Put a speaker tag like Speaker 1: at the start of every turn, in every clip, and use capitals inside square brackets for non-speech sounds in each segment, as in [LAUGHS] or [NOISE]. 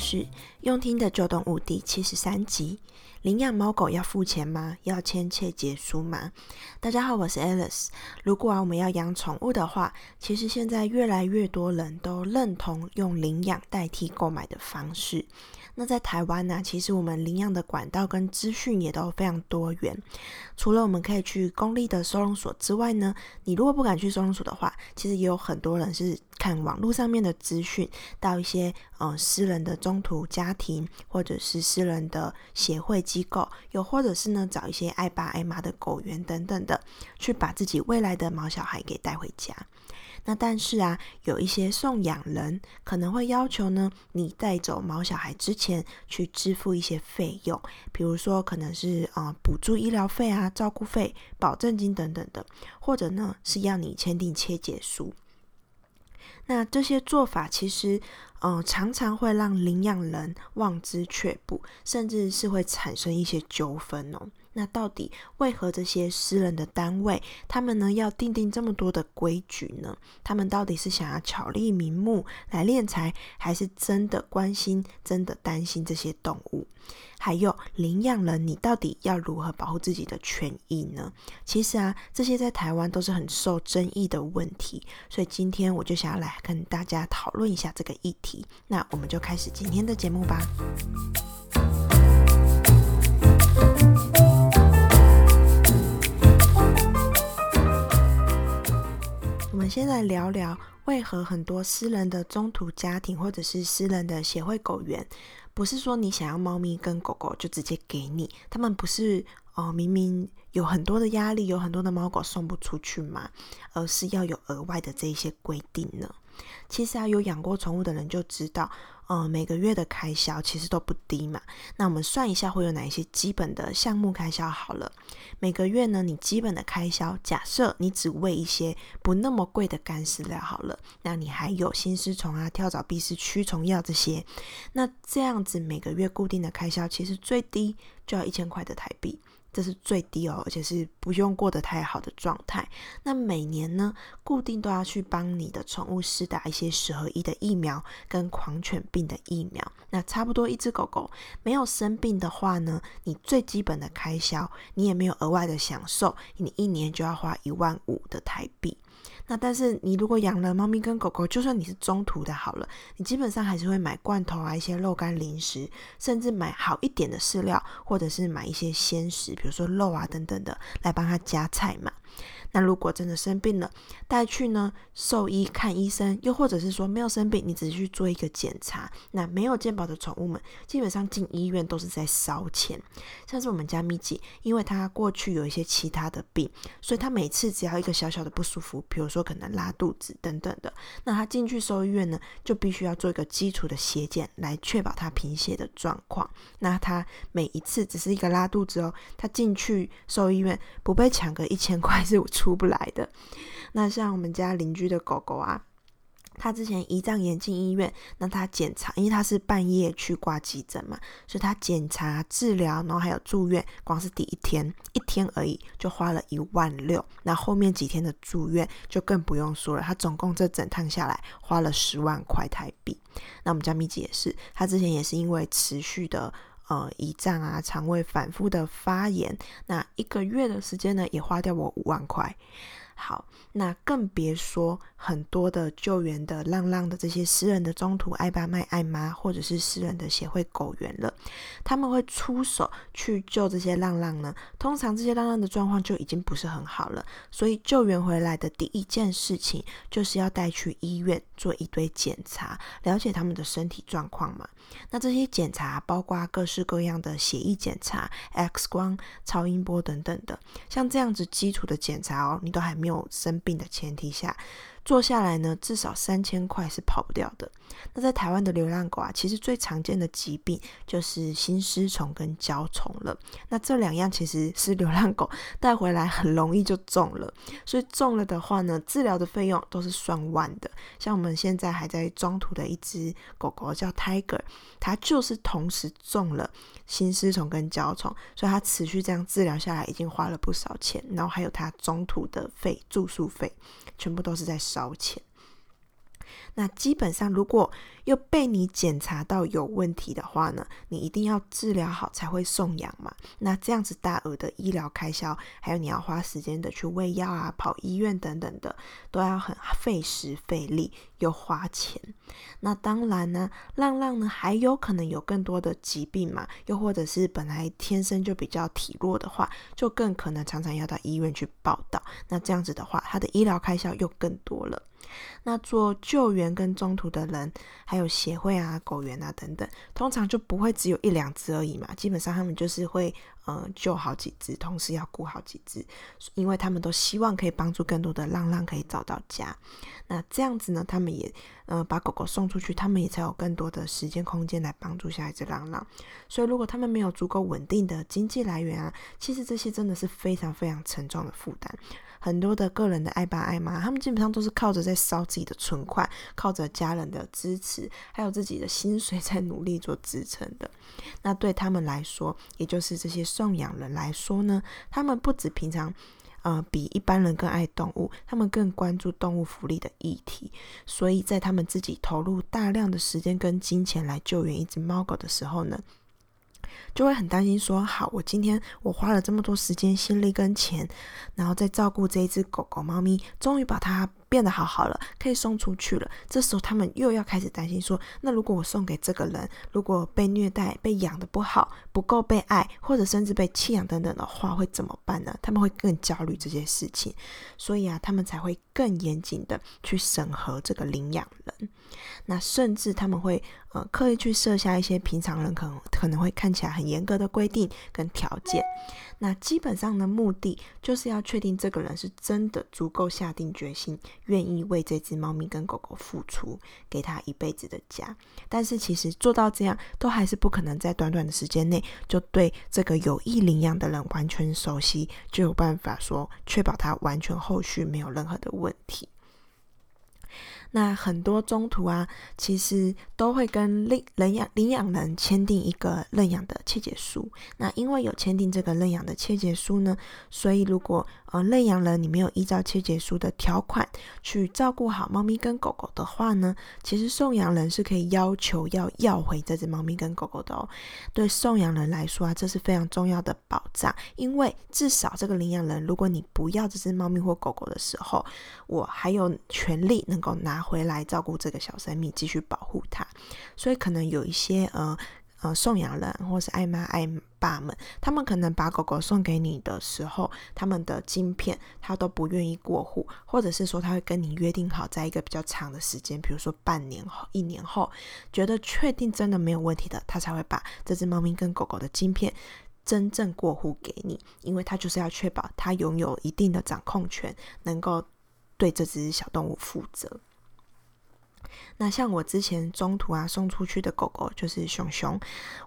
Speaker 1: 是用听的旧动物第七十三集。领养猫狗要付钱吗？要签切结书吗？大家好，我是 Alice。如果啊我们要养宠物的话，其实现在越来越多人都认同用领养代替购买的方式。那在台湾呢，其实我们领养的管道跟资讯也都非常多元。除了我们可以去公立的收容所之外呢，你如果不敢去收容所的话，其实也有很多人是看网络上面的资讯，到一些嗯私人的中途家庭，或者是私人的协会机构，又或者是呢找一些爱爸爱妈的狗园等等的，去把自己未来的毛小孩给带回家。那但是啊，有一些送养人可能会要求呢，你带走毛小孩之前去支付一些费用，比如说可能是啊、补助医疗费啊、照顾费、保证金等等的，或者呢是要你签订切结书。那这些做法其实，嗯、常常会让领养人望之却步，甚至是会产生一些纠纷哦。那到底为何这些私人的单位，他们呢要订定这么多的规矩呢？他们到底是想要巧立名目来敛财，还是真的关心、真的担心这些动物？还有领养人，你到底要如何保护自己的权益呢？其实啊，这些在台湾都是很受争议的问题，所以今天我就想要来跟大家讨论一下这个议题。那我们就开始今天的节目吧。先来聊聊，为何很多私人的中途家庭或者是私人的协会狗园，不是说你想要猫咪跟狗狗就直接给你，他们不是哦，明明有很多的压力，有很多的猫狗送不出去嘛，而是要有额外的这一些规定呢？其实啊，有养过宠物的人就知道，嗯，每个月的开销其实都不低嘛。那我们算一下会有哪一些基本的项目开销好了。每个月呢，你基本的开销，假设你只喂一些不那么贵的干饲料好了，那你还有心丝虫啊、跳蚤、蜱丝驱虫药这些，那这样子每个月固定的开销，其实最低就要一千块的台币。这是最低哦，而且是不用过得太好的状态。那每年呢，固定都要去帮你的宠物施打一些十合一的疫苗跟狂犬病的疫苗。那差不多一只狗狗没有生病的话呢，你最基本的开销你也没有额外的享受，你一年就要花一万五的台币。那但是你如果养了猫咪跟狗狗，就算你是中途的好了，你基本上还是会买罐头啊，一些肉干零食，甚至买好一点的饲料，或者是买一些鲜食，比如说肉啊等等的，来帮它加菜嘛。那如果真的生病了，带去呢兽医看医生，又或者是说没有生病，你只是去做一个检查。那没有健保的宠物们，基本上进医院都是在烧钱。像是我们家咪吉，因为他过去有一些其他的病，所以他每次只要一个小小的不舒服，比如说可能拉肚子等等的，那他进去兽医院呢，就必须要做一个基础的血检，来确保他贫血的状况。那他每一次只是一个拉肚子哦，他进去兽医院不被抢个一千块是出不来的。那像我们家邻居的狗狗啊，他之前胰脏炎进医院，那他检查，因为他是半夜去挂急诊嘛，所以他检查、治疗，然后还有住院，光是第一天一天而已就花了一万六。那后面几天的住院就更不用说了，他总共这整趟下来花了十万块台币。那我们家咪姐也是，他之前也是因为持续的。呃，胰脏啊，肠胃反复的发炎，那一个月的时间呢，也花掉我五万块。好，那更别说很多的救援的浪浪的这些私人的中途爱爸卖爱妈，或者是私人的协会狗员了，他们会出手去救这些浪浪呢。通常这些浪浪的状况就已经不是很好了，所以救援回来的第一件事情就是要带去医院做一堆检查，了解他们的身体状况嘛。那这些检查包括各式各样的血液检查、X 光、超音波等等的，像这样子基础的检查哦，你都还没有生病的前提下。做下来呢，至少三千块是跑不掉的。那在台湾的流浪狗啊，其实最常见的疾病就是心丝虫跟焦虫了。那这两样其实是流浪狗带回来很容易就中了，所以中了的话呢，治疗的费用都是算万的。像我们现在还在中途的一只狗狗叫 Tiger，它就是同时中了心丝虫跟焦虫，所以它持续这样治疗下来已经花了不少钱，然后还有它中途的费住宿费，全部都是在烧钱。那基本上，如果又被你检查到有问题的话呢，你一定要治疗好才会送养嘛。那这样子大额的医疗开销，还有你要花时间的去喂药啊、跑医院等等的，都要很费时费力又花钱。那当然呢，浪浪呢还有可能有更多的疾病嘛，又或者是本来天生就比较体弱的话，就更可能常常要到医院去报到。那这样子的话，他的医疗开销又更多了。那做救援跟中途的人，还有协会啊、狗员啊等等，通常就不会只有一两只而已嘛。基本上他们就是会，嗯，救好几只，同时要顾好几只，因为他们都希望可以帮助更多的浪浪可以找到家。那这样子呢，他们也，呃，把狗狗送出去，他们也才有更多的时间空间来帮助下一只浪浪。所以，如果他们没有足够稳定的经济来源啊，其实这些真的是非常非常沉重的负担。很多的个人的爱爸爱妈，他们基本上都是靠着在烧自己的存款，靠着家人的支持，还有自己的薪水 [LAUGHS] 在努力做支撑的。那对他们来说，也就是这些送养人来说呢，他们不止平常，呃，比一般人更爱动物，他们更关注动物福利的议题。所以在他们自己投入大量的时间跟金钱来救援一只猫狗的时候呢，就会很担心说，好，我今天我花了这么多时间、心力跟钱，然后再照顾这一只狗狗、猫咪，终于把它变得好好了，可以送出去了。这时候他们又要开始担心说，那如果我送给这个人，如果被虐待、被养的不好、不够被爱，或者甚至被弃养等等的话，会怎么办呢？他们会更焦虑这些事情，所以啊，他们才会更严谨的去审核这个领养人。那甚至他们会呃刻意去设下一些平常人可能可能会看起来很严格的规定跟条件。那基本上的目的就是要确定这个人是真的足够下定决心，愿意为这只猫咪跟狗狗付出，给他一辈子的家。但是其实做到这样，都还是不可能在短短的时间内就对这个有意领养的人完全熟悉，就有办法说确保他完全后续没有任何的问题。那很多中途啊，其实都会跟领领养领养人签订一个认养的切结书。那因为有签订这个认养的切结书呢，所以如果呃认养人你没有依照切结书的条款去照顾好猫咪跟狗狗的话呢，其实送养人是可以要求要要回这只猫咪跟狗狗的哦。对送养人来说啊，这是非常重要的保障，因为至少这个领养人，如果你不要这只猫咪或狗狗的时候，我还有权利能够拿。回来照顾这个小生命，继续保护它。所以可能有一些呃呃送养人或是爱妈爱爸们，他们可能把狗狗送给你的时候，他们的晶片他都不愿意过户，或者是说他会跟你约定好，在一个比较长的时间，比如说半年后、一年后，觉得确定真的没有问题的，他才会把这只猫咪跟狗狗的晶片真正过户给你，因为他就是要确保他拥有一定的掌控权，能够对这只小动物负责。那像我之前中途啊送出去的狗狗就是熊熊，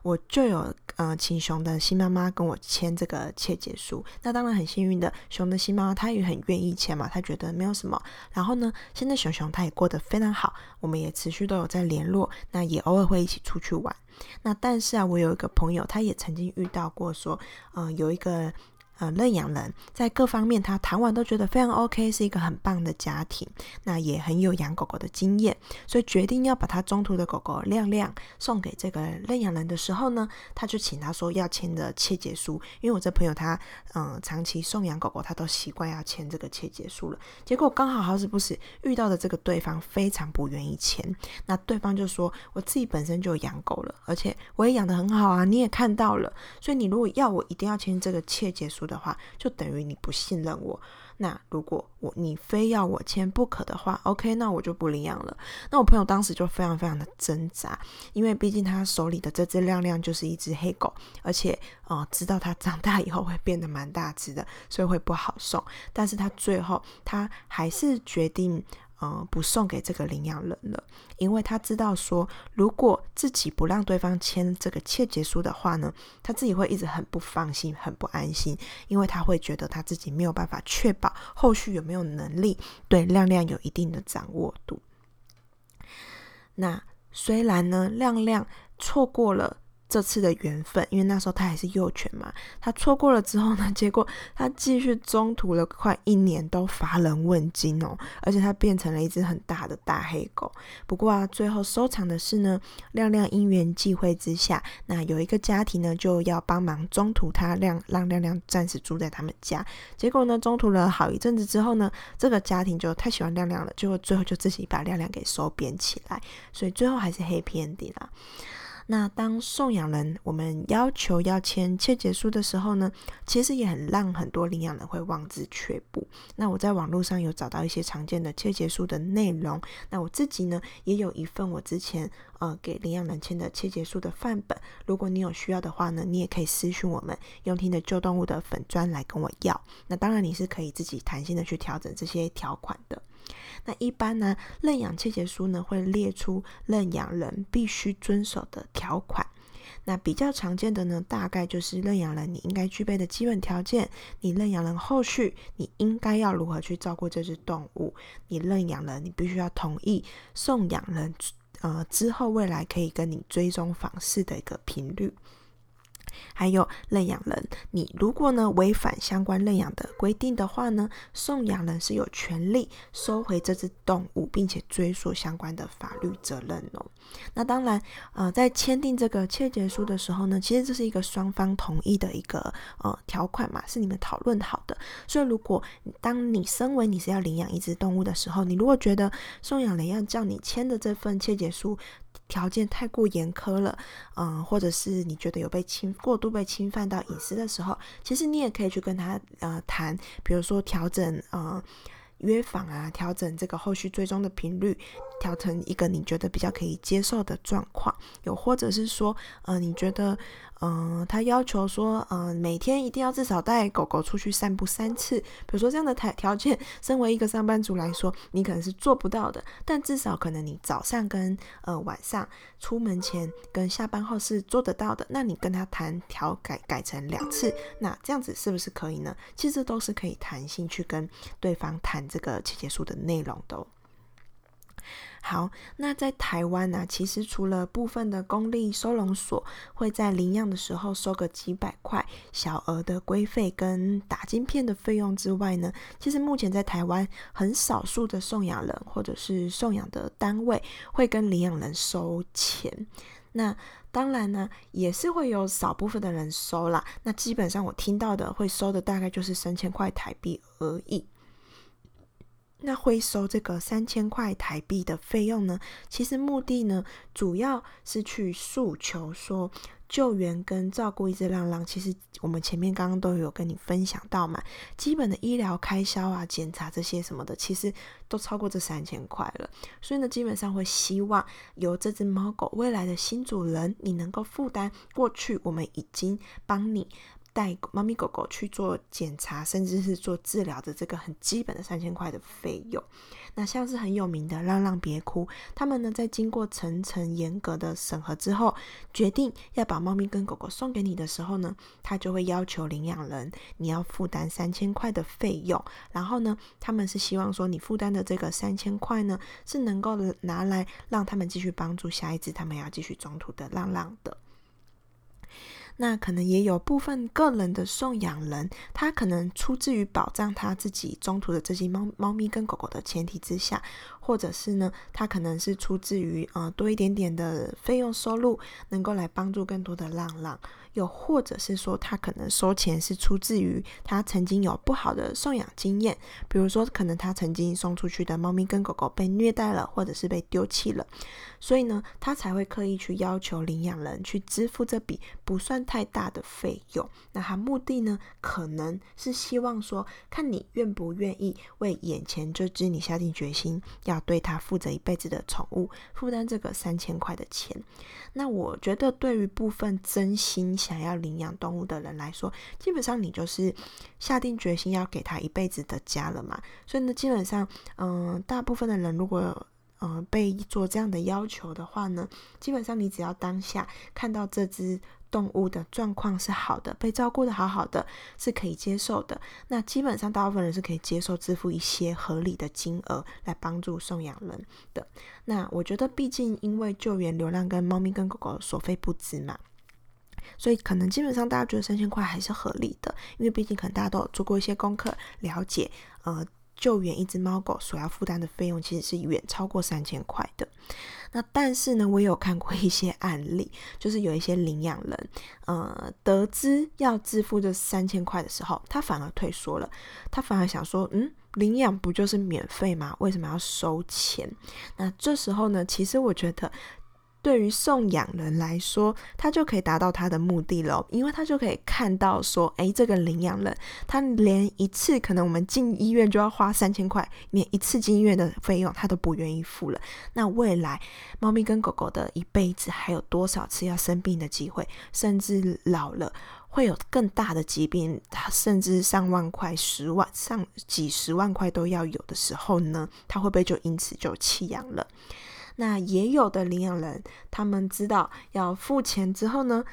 Speaker 1: 我就有呃请熊的新妈妈跟我签这个切结书。那当然很幸运的，熊的新妈妈她也很愿意签嘛，她觉得没有什么。然后呢，现在熊熊它也过得非常好，我们也持续都有在联络，那也偶尔会一起出去玩。那但是啊，我有一个朋友，他也曾经遇到过说，嗯、有一个。呃，认养人在各方面，他谈完都觉得非常 OK，是一个很棒的家庭，那也很有养狗狗的经验，所以决定要把他中途的狗狗亮亮送给这个认养人的时候呢，他就请他说要签的切结书，因为我这朋友他嗯、长期送养狗狗，他都习惯要签这个切结书了。结果刚好好死不死遇到的这个对方非常不愿意签，那对方就说，我自己本身就养狗了，而且我也养得很好啊，你也看到了，所以你如果要我一定要签这个切结书的话，就等于你不信任我。那如果我你非要我签不可的话，OK，那我就不领养了。那我朋友当时就非常非常的挣扎，因为毕竟他手里的这只亮亮就是一只黑狗，而且呃知道它长大以后会变得蛮大只的，所以会不好送。但是他最后他还是决定。呃，不送给这个领养人了，因为他知道说，如果自己不让对方签这个切结书的话呢，他自己会一直很不放心、很不安心，因为他会觉得他自己没有办法确保后续有没有能力对亮亮有一定的掌握度。那虽然呢，亮亮错过了。这次的缘分，因为那时候他还是幼犬嘛，他错过了之后呢，[LAUGHS] 结果他继续中途了快一年都乏人问津哦，而且他变成了一只很大的大黑狗。不过啊，最后收场的是呢，亮亮因缘际会之下，那有一个家庭呢就要帮忙中途他亮让亮亮暂时住在他们家，结果呢中途了好一阵子之后呢，这个家庭就太喜欢亮亮了，结果最后就自己把亮亮给收编起来，所以最后还是 happy ending 啦。那当送养人我们要求要签切结书的时候呢，其实也很让很多领养人会望之却步。那我在网络上有找到一些常见的切结书的内容。那我自己呢也有一份我之前呃给领养人签的切结书的范本。如果你有需要的话呢，你也可以私讯我们用听的旧动物的粉砖来跟我要。那当然你是可以自己弹性的去调整这些条款的。那一般呢，认养切结书呢会列出认养人必须遵守的条款。那比较常见的呢，大概就是认养人你应该具备的基本条件，你认养人后续你应该要如何去照顾这只动物，你认养人你必须要同意送养人呃之后未来可以跟你追踪访视的一个频率。还有认养人，你如果呢违反相关认养的规定的话呢，送养人是有权利收回这只动物，并且追溯相关的法律责任哦。那当然，呃，在签订这个切结书的时候呢，其实这是一个双方同意的一个呃条款嘛，是你们讨论好的。所以，如果当你身为你是要领养一只动物的时候，你如果觉得送养人要叫你签的这份切结书，条件太过严苛了，嗯、或者是你觉得有被侵过度被侵犯到隐私的时候，其实你也可以去跟他呃谈，比如说调整呃约访啊，调整这个后续追踪的频率，调成一个你觉得比较可以接受的状况，又或者是说呃你觉得。嗯、呃，他要求说，嗯、呃，每天一定要至少带狗狗出去散步三次。比如说这样的条条件，身为一个上班族来说，你可能是做不到的。但至少可能你早上跟呃晚上出门前跟下班后是做得到的。那你跟他谈调改改成两次，那这样子是不是可以呢？其实都是可以弹性去跟对方谈这个切结书的内容的、哦。好，那在台湾呢、其实除了部分的公立收容所会在领养的时候收个几百块小额的规费跟打金片的费用之外呢，其实目前在台湾很少数的送养人或者是送养的单位会跟领养人收钱。那当然呢，也是会有少部分的人收啦。那基本上我听到的会收的大概就是三千块台币而已。那会收这个三千块台币的费用呢？其实目的呢，主要是去诉求说，救援跟照顾一只浪浪，其实我们前面刚刚都有跟你分享到嘛，基本的医疗开销啊、检查这些什么的，其实都超过这三千块了。所以呢，基本上会希望由这只猫狗未来的新主人，你能够负担过去我们已经帮你。带猫咪狗狗去做检查，甚至是做治疗的这个很基本的三千块的费用。那像是很有名的浪浪别哭，他们呢在经过层层严格的审核之后，决定要把猫咪跟狗狗送给你的时候呢，他就会要求领养人你要负担三千块的费用。然后呢，他们是希望说你负担的这个三千块呢，是能够拿来让他们继续帮助下一只他们要继续中途的浪浪的。那可能也有部分个人的送养人，他可能出自于保障他自己中途的这些猫猫咪跟狗狗的前提之下，或者是呢，他可能是出自于呃多一点点的费用收入，能够来帮助更多的浪浪。又或者是说，他可能收钱是出自于他曾经有不好的送养经验，比如说，可能他曾经送出去的猫咪跟狗狗被虐待了，或者是被丢弃了，所以呢，他才会刻意去要求领养人去支付这笔不算太大的费用。那他目的呢，可能是希望说，看你愿不愿意为眼前这只你下定决心要对他负责一辈子的宠物负担这个三千块的钱。那我觉得，对于部分真心想要领养动物的人来说，基本上你就是下定决心要给他一辈子的家了嘛。所以呢，基本上，嗯、大部分的人如果嗯、呃、被做这样的要求的话呢，基本上你只要当下看到这只动物的状况是好的，被照顾得好好的，是可以接受的。那基本上大部分人是可以接受支付一些合理的金额来帮助送养人的。那我觉得，毕竟因为救援流浪跟猫咪跟狗狗所费不值嘛。所以可能基本上大家觉得三千块还是合理的，因为毕竟可能大家都有做过一些功课，了解呃救援一只猫狗所要负担的费用其实是远超过三千块的。那但是呢，我也有看过一些案例，就是有一些领养人，呃，得知要支付这三千块的时候，他反而退缩了，他反而想说，嗯，领养不就是免费吗？为什么要收钱？那这时候呢，其实我觉得。对于送养人来说，他就可以达到他的目的了，因为他就可以看到说，诶，这个领养人他连一次可能我们进医院就要花三千块，连一次进医院的费用他都不愿意付了。那未来猫咪跟狗狗的一辈子还有多少次要生病的机会，甚至老了会有更大的疾病，他甚至上万块、十万、上几十万块都要有的时候呢，他会不会就因此就弃养了？那也有的领养人，他们知道要付钱之后呢，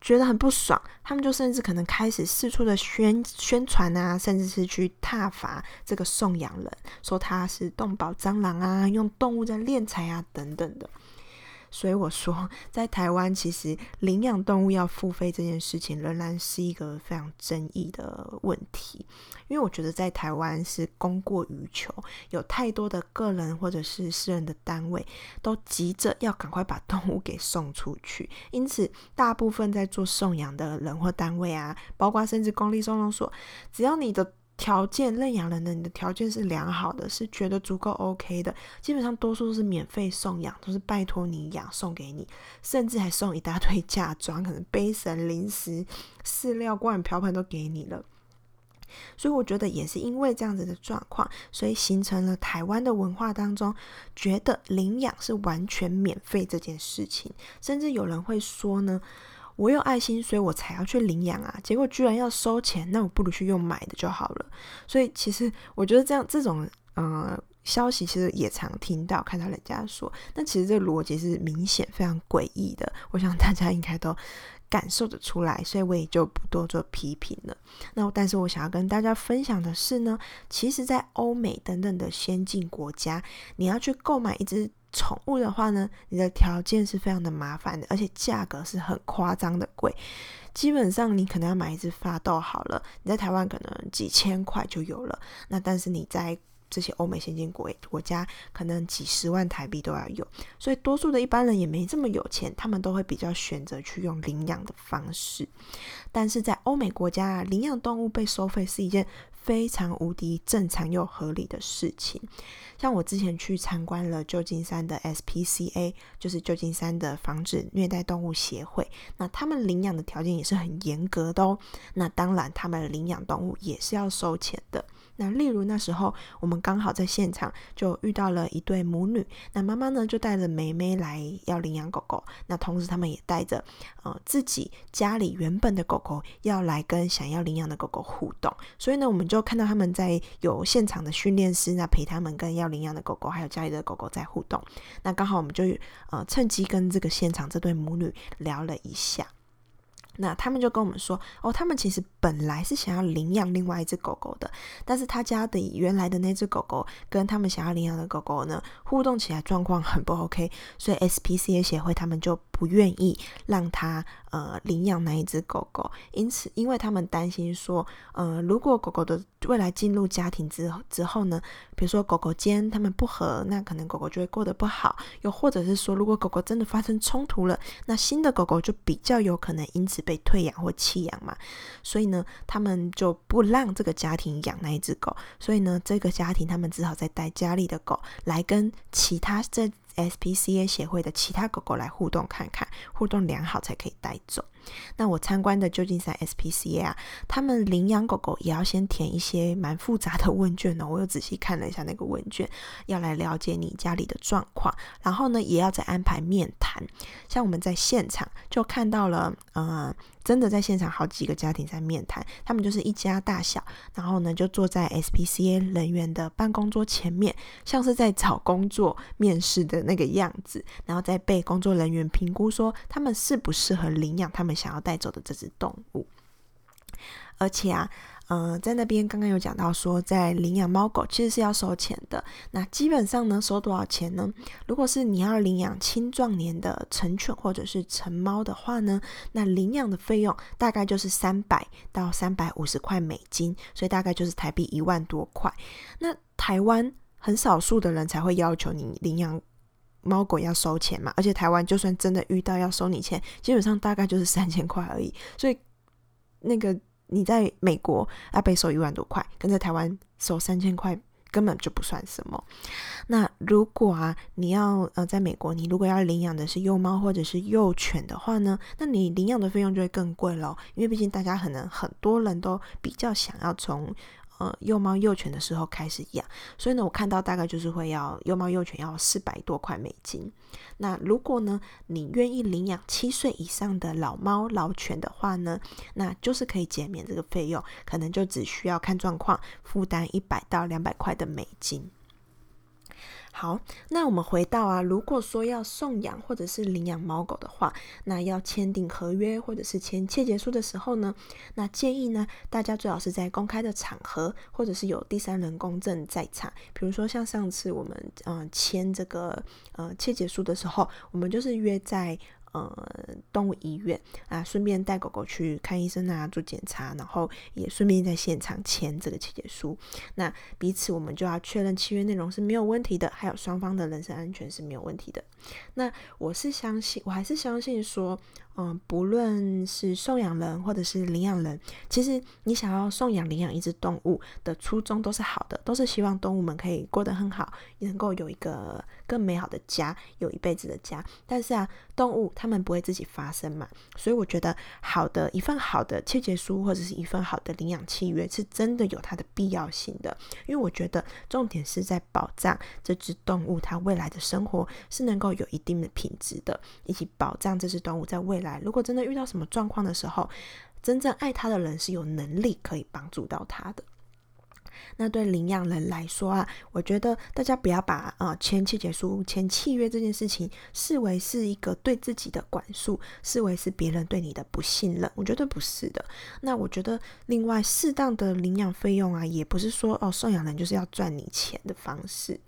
Speaker 1: 觉得很不爽，他们就甚至可能开始四处的宣宣传啊，甚至是去挞伐这个送养人，说他是动保蟑螂啊，用动物在敛财啊等等的。所以我说，在台湾，其实领养动物要付费这件事情，仍然是一个非常争议的问题。因为我觉得在台湾是供过于求，有太多的个人或者是私人的单位都急着要赶快把动物给送出去，因此大部分在做送养的人或单位啊，包括甚至公立收容所，只要你的。条件认养人的，你的条件是良好的，是觉得足够 OK 的，基本上多数都是免费送养，都是拜托你养送给你，甚至还送一大堆嫁妆，可能杯神、零食、饲料罐、瓢盆都给你了。所以我觉得也是因为这样子的状况，所以形成了台湾的文化当中，觉得领养是完全免费这件事情，甚至有人会说呢。我有爱心，所以我才要去领养啊！结果居然要收钱，那我不如去用买的就好了。所以其实我觉得这样这种呃消息，其实也常听到，看到人家说，那其实这逻辑是明显非常诡异的。我想大家应该都感受得出来，所以我也就不多做批评了。那但是我想要跟大家分享的是呢，其实，在欧美等等的先进国家，你要去购买一只。宠物的话呢，你的条件是非常的麻烦的，而且价格是很夸张的贵。基本上你可能要买一只发斗好了，你在台湾可能几千块就有了。那但是你在这些欧美先进国国家，可能几十万台币都要有。所以多数的一般人也没这么有钱，他们都会比较选择去用领养的方式。但是在欧美国家啊，领养动物被收费是一件非常无敌正常又合理的事情。像我之前去参观了旧金山的 SPCA，就是旧金山的防止虐待动物协会。那他们领养的条件也是很严格的哦。那当然，他们领养动物也是要收钱的。那例如那时候我们刚好在现场就遇到了一对母女，那妈妈呢就带着妹妹来要领养狗狗，那同时他们也带着呃自己家里原本的狗狗要来跟想要领养的狗狗互动。所以呢，我们就看到他们在有现场的训练师那陪他们跟要领养的狗狗还有家里的狗狗在互动。那刚好我们就呃趁机跟这个现场这对母女聊了一下。那他们就跟我们说，哦，他们其实本来是想要领养另外一只狗狗的，但是他家的原来的那只狗狗跟他们想要领养的狗狗呢，互动起来状况很不 OK，所以 SPCA 协会他们就不愿意让他呃领养那一只狗狗，因此，因为他们担心说，呃，如果狗狗的未来进入家庭之之后呢，比如说狗狗间他们不和，那可能狗狗就会过得不好，又或者是说，如果狗狗真的发生冲突了，那新的狗狗就比较有可能因此被退养或弃养嘛，所以呢，他们就不让这个家庭养那一只狗，所以呢，这个家庭他们只好再带家里的狗来跟其他这。SPCA 协会的其他狗狗来互动看看，互动良好才可以带走。那我参观的旧金山 SPCA 啊，他们领养狗狗也要先填一些蛮复杂的问卷呢。我又仔细看了一下那个问卷，要来了解你家里的状况，然后呢，也要再安排面谈。像我们在现场就看到了，呃。真的在现场，好几个家庭在面谈，他们就是一家大小，然后呢就坐在 SPCA 人员的办公桌前面，像是在找工作面试的那个样子，然后再被工作人员评估说他们适不适合领养他们想要带走的这只动物，而且啊。呃，在那边刚刚有讲到说，在领养猫狗其实是要收钱的。那基本上呢，收多少钱呢？如果是你要领养青壮年的成犬或者是成猫的话呢，那领养的费用大概就是三百到三百五十块美金，所以大概就是台币一万多块。那台湾很少数的人才会要求你领养猫狗要收钱嘛，而且台湾就算真的遇到要收你钱，基本上大概就是三千块而已。所以那个你在美国要被收一万多块，跟在台湾收三千块根本就不算什么。那如果啊你要呃在美国，你如果要领养的是幼猫或者是幼犬的话呢，那你领养的费用就会更贵咯，因为毕竟大家可能很多人都比较想要从。呃，幼猫幼犬的时候开始养，所以呢，我看到大概就是会要幼猫幼犬要四百多块美金。那如果呢，你愿意领养七岁以上的老猫老犬的话呢，那就是可以减免这个费用，可能就只需要看状况负担一百到两百块的美金。好，那我们回到啊，如果说要送养或者是领养猫狗的话，那要签订合约或者是签切结书的时候呢，那建议呢，大家最好是在公开的场合，或者是有第三人公证在场。比如说像上次我们嗯签这个呃切结书的时候，我们就是约在。呃，动物医院啊，顺便带狗狗去看医生啊，做检查，然后也顺便在现场签这个契约书。那彼此我们就要确认契约内容是没有问题的，还有双方的人身安全是没有问题的。那我是相信，我还是相信说。嗯，不论是送养人或者是领养人，其实你想要送养、领养一只动物的初衷都是好的，都是希望动物们可以过得很好，能够有一个更美好的家，有一辈子的家。但是啊，动物它们不会自己发声嘛，所以我觉得好的一份好的切结书或者是一份好的领养契约是真的有它的必要性的，因为我觉得重点是在保障这只动物它未来的生活是能够有一定的品质的，以及保障这只动物在未来。如果真的遇到什么状况的时候，真正爱他的人是有能力可以帮助到他的。那对领养人来说啊，我觉得大家不要把呃签切结书、签契约这件事情视为是一个对自己的管束，视为是别人对你的不信任。我觉得不是的。那我觉得另外适当的领养费用啊，也不是说哦送养人就是要赚你钱的方式。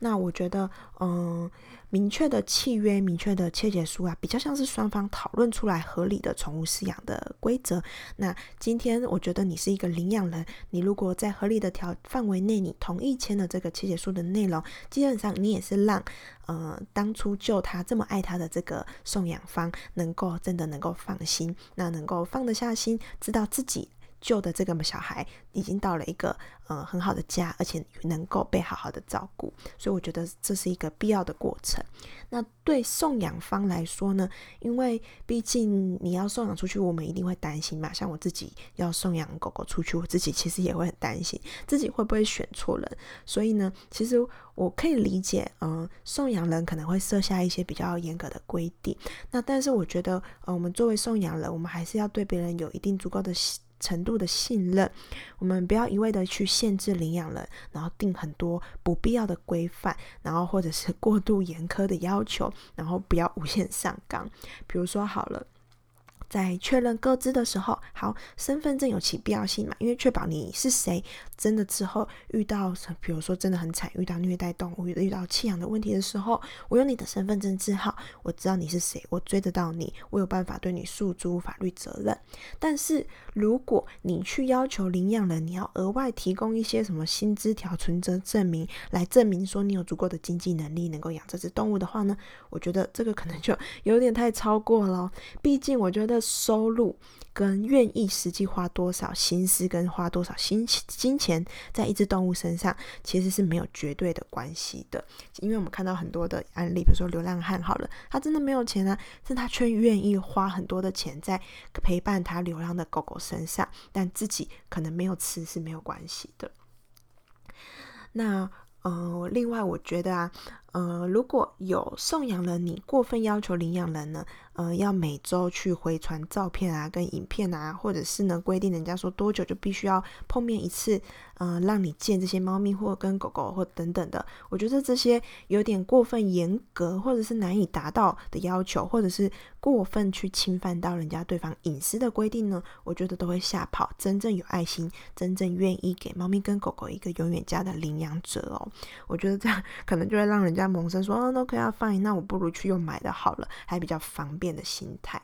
Speaker 1: 那我觉得，嗯，明确的契约、明确的切结书啊，比较像是双方讨论出来合理的宠物饲养的规则。那今天我觉得你是一个领养人，你如果在合理的条范围内，你同意签了这个切结书的内容，基本上你也是让，呃，当初救他这么爱他的这个送养方，能够真的能够放心，那能够放得下心，知道自己。救的这个小孩已经到了一个呃很好的家，而且能够被好好的照顾，所以我觉得这是一个必要的过程。那对送养方来说呢，因为毕竟你要送养出去，我们一定会担心嘛。像我自己要送养狗狗出去，我自己其实也会很担心自己会不会选错人。所以呢，其实我可以理解，嗯、送养人可能会设下一些比较严格的规定。那但是我觉得，呃，我们作为送养人，我们还是要对别人有一定足够的。程度的信任，我们不要一味的去限制领养人，然后定很多不必要的规范，然后或者是 [LAUGHS] 过度严苛的要求，然后不要无限上纲。比如说好了。在确认各资的时候，好，身份证有其必要性嘛？因为确保你是谁，真的之后遇到，比如说真的很惨，遇到虐待动物、遇到弃养的问题的时候，我有你的身份证字号，我知道你是谁，我追得到你，我有办法对你诉诸法律责任。但是如果你去要求领养人，你要额外提供一些什么薪资条、存折证明，来证明说你有足够的经济能力能够养这只动物的话呢，我觉得这个可能就有点太超过了。毕竟我觉得。收入跟愿意实际花多少心思跟花多少心金钱在一只动物身上，其实是没有绝对的关系的。因为我们看到很多的案例，比如说流浪汉，好了，他真的没有钱啊，但他却愿意花很多的钱在陪伴他流浪的狗狗身上，但自己可能没有吃是没有关系的。那。呃，另外我觉得啊，呃，如果有送养了你过分要求领养人呢，呃，要每周去回传照片啊，跟影片啊，或者是呢规定人家说多久就必须要碰面一次，呃，让你见这些猫咪或跟狗狗或等等的，我觉得这些有点过分严格，或者是难以达到的要求，或者是过分去侵犯到人家对方隐私的规定呢，我觉得都会吓跑真正有爱心、真正愿意给猫咪跟狗狗一个永远家的领养者哦。我觉得这样可能就会让人家萌生说，哦，都可以啊，fine，那我不如去用买的好了，还比较方便。的心态，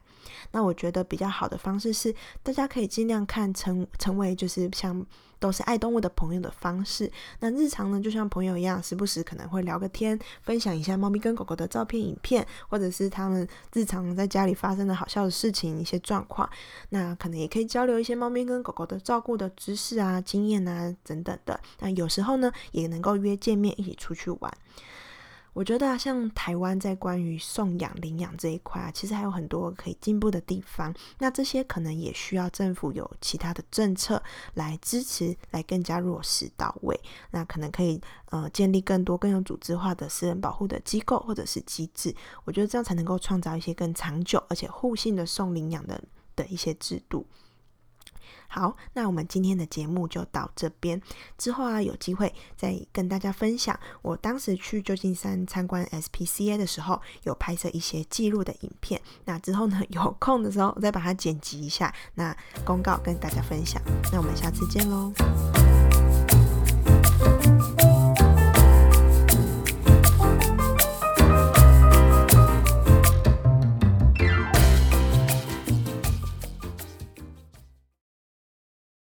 Speaker 1: 那我觉得比较好的方式是，大家可以尽量看成成为就是像都是爱动物的朋友的方式。那日常呢，就像朋友一样，时不时可能会聊个天，分享一下猫咪跟狗狗的照片、影片，或者是他们日常在家里发生的好笑的事情、一些状况。那可能也可以交流一些猫咪跟狗狗的照顾的知识啊、经验啊等等的。那有时候呢，也能够约见面一起出去玩。我觉得啊，像台湾在关于送养、领养这一块啊，其实还有很多可以进步的地方。那这些可能也需要政府有其他的政策来支持，来更加落实到位。那可能可以呃建立更多更有组织化的私人保护的机构或者是机制。我觉得这样才能够创造一些更长久而且互信的送领养的的一些制度。好，那我们今天的节目就到这边。之后啊，有机会再跟大家分享我当时去旧金山参观 SPCA 的时候，有拍摄一些记录的影片。那之后呢，有空的时候再把它剪辑一下，那公告跟大家分享。那我们下次见喽。